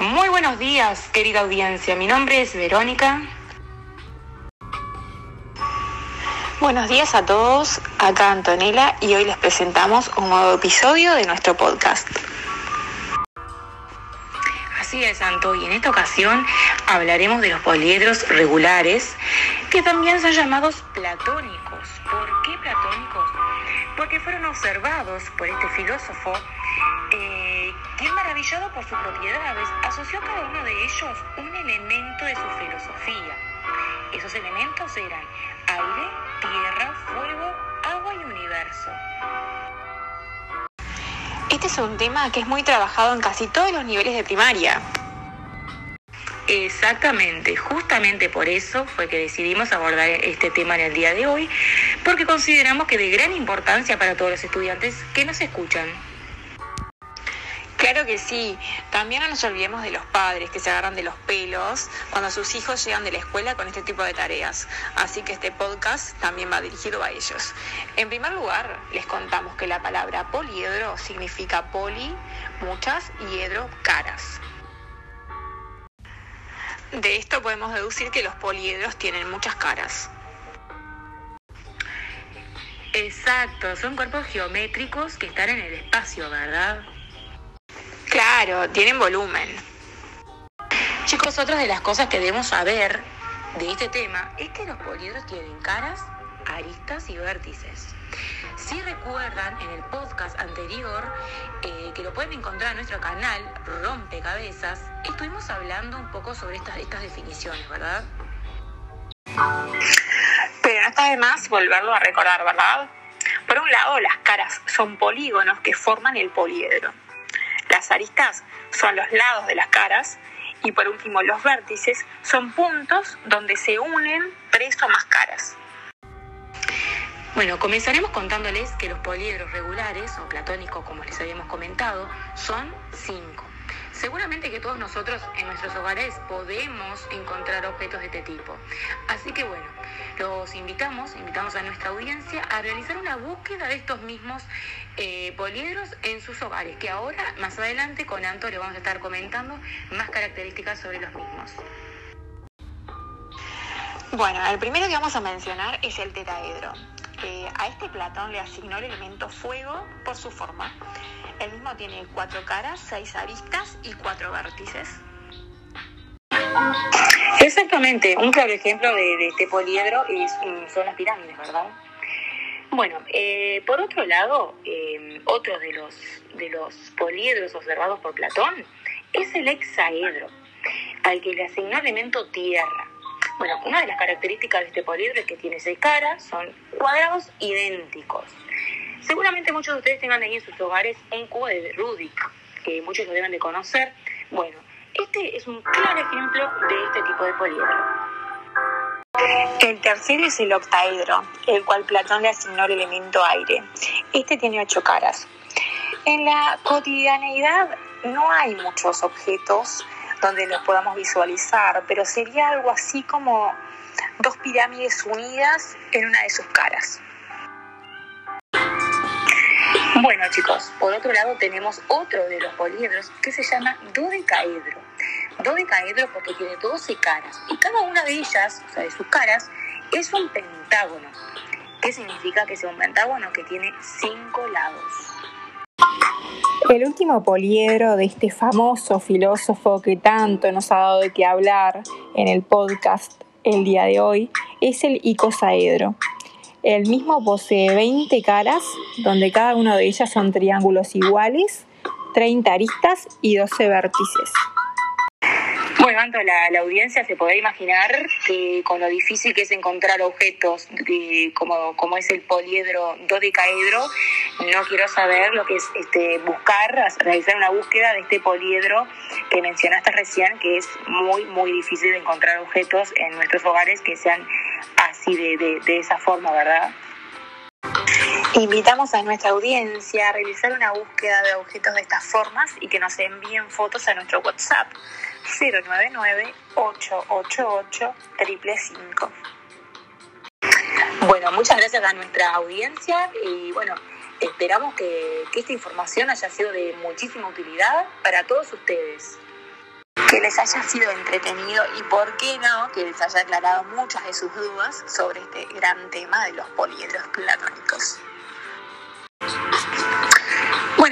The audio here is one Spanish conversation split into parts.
Muy buenos días, querida audiencia. Mi nombre es Verónica. Buenos días a todos, acá Antonella y hoy les presentamos un nuevo episodio de nuestro podcast. Así es, Santo, y en esta ocasión hablaremos de los poliedros regulares, que también son llamados platónicos. ¿Por qué platónicos? Porque fueron observados por este filósofo que, maravillado por sus propiedades, asoció a cada uno de ellos un elemento de su filosofía. Esos elementos eran aire, tierra, fuego, agua y universo. Este es un tema que es muy trabajado en casi todos los niveles de primaria. Exactamente, justamente por eso fue que decidimos abordar este tema en el día de hoy, porque consideramos que de gran importancia para todos los estudiantes que nos escuchan. Claro que sí. También no nos olvidemos de los padres que se agarran de los pelos cuando sus hijos llegan de la escuela con este tipo de tareas. Así que este podcast también va dirigido a ellos. En primer lugar, les contamos que la palabra poliedro significa poli, muchas, y hedro, caras. De esto podemos deducir que los poliedros tienen muchas caras. Exacto, son cuerpos geométricos que están en el espacio, ¿verdad? Claro, tienen volumen. Chicos, otra de las cosas que debemos saber de este tema es que los poliedros tienen caras, aristas y vértices. Si recuerdan en el podcast anterior, eh, que lo pueden encontrar en nuestro canal Rompecabezas, estuvimos hablando un poco sobre estas, estas definiciones, ¿verdad? Pero no está de más volverlo a recordar, ¿verdad? Por un lado, las caras son polígonos que forman el poliedro. Las aristas son los lados de las caras y por último los vértices son puntos donde se unen tres o más caras. Bueno, comenzaremos contándoles que los poliedros regulares o platónicos, como les habíamos comentado, son cinco. Seguramente que todos nosotros en nuestros hogares podemos encontrar objetos de este tipo. Así que bueno, los invitamos, invitamos a nuestra audiencia a realizar una búsqueda de estos mismos eh, poliedros en sus hogares, que ahora, más adelante, con Anto le vamos a estar comentando más características sobre los mismos. Bueno, el primero que vamos a mencionar es el tetaedro. A este Platón le asignó el elemento fuego por su forma. El mismo tiene cuatro caras, seis aristas y cuatro vértices. Exactamente, un claro ejemplo de, este poliedro es, son las pirámides, ¿verdad? Bueno, eh, por otro lado, eh, otro de los, de los poliedros observados por Platón es el hexaedro, al que le asignó el elemento tierra. Bueno, una de las características de este poliedro es que tiene seis caras, son cuadrados idénticos. Seguramente muchos de ustedes tengan ahí en sus hogares un cubo de Rubik, que muchos lo deben de conocer. Bueno, este es un claro ejemplo de este tipo de poliedro. El tercero es el octaedro, el cual Platón le asignó el elemento aire. Este tiene ocho caras. En la cotidianeidad no hay muchos objetos donde los podamos visualizar, pero sería algo así como dos pirámides unidas en una de sus caras. Bueno chicos, por otro lado tenemos otro de los poliedros que se llama dodecaedro. Dodecaedro porque tiene 12 caras y cada una de ellas, o sea, de sus caras, es un pentágono. ¿Qué significa que sea un pentágono? Que tiene 5 lados. El último poliedro de este famoso filósofo que tanto nos ha dado de qué hablar en el podcast el día de hoy es el icosaedro. El mismo posee 20 caras, donde cada una de ellas son triángulos iguales, 30 aristas y 12 vértices. Tanto la, la, audiencia se podrá imaginar que con lo difícil que es encontrar objetos como, como es el poliedro dodecaedro, no quiero saber lo que es este, buscar, realizar una búsqueda de este poliedro que mencionaste recién, que es muy, muy difícil de encontrar objetos en nuestros hogares que sean así de, de, de esa forma, ¿verdad? Invitamos a nuestra audiencia a realizar una búsqueda de objetos de estas formas y que nos envíen fotos a nuestro WhatsApp 099-888-555. Bueno, muchas gracias a nuestra audiencia y bueno, esperamos que, que esta información haya sido de muchísima utilidad para todos ustedes. que les haya sido entretenido y por qué no, que les haya aclarado muchas de sus dudas sobre este gran tema de los poliedros platónicos.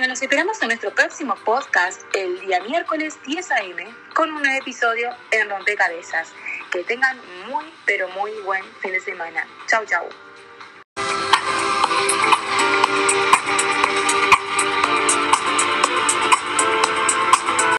Bueno, nos esperamos en nuestro próximo podcast el día miércoles 10 a.m. con un nuevo episodio en Rompecabezas. Que tengan muy, pero muy buen fin de semana. Chau, chau.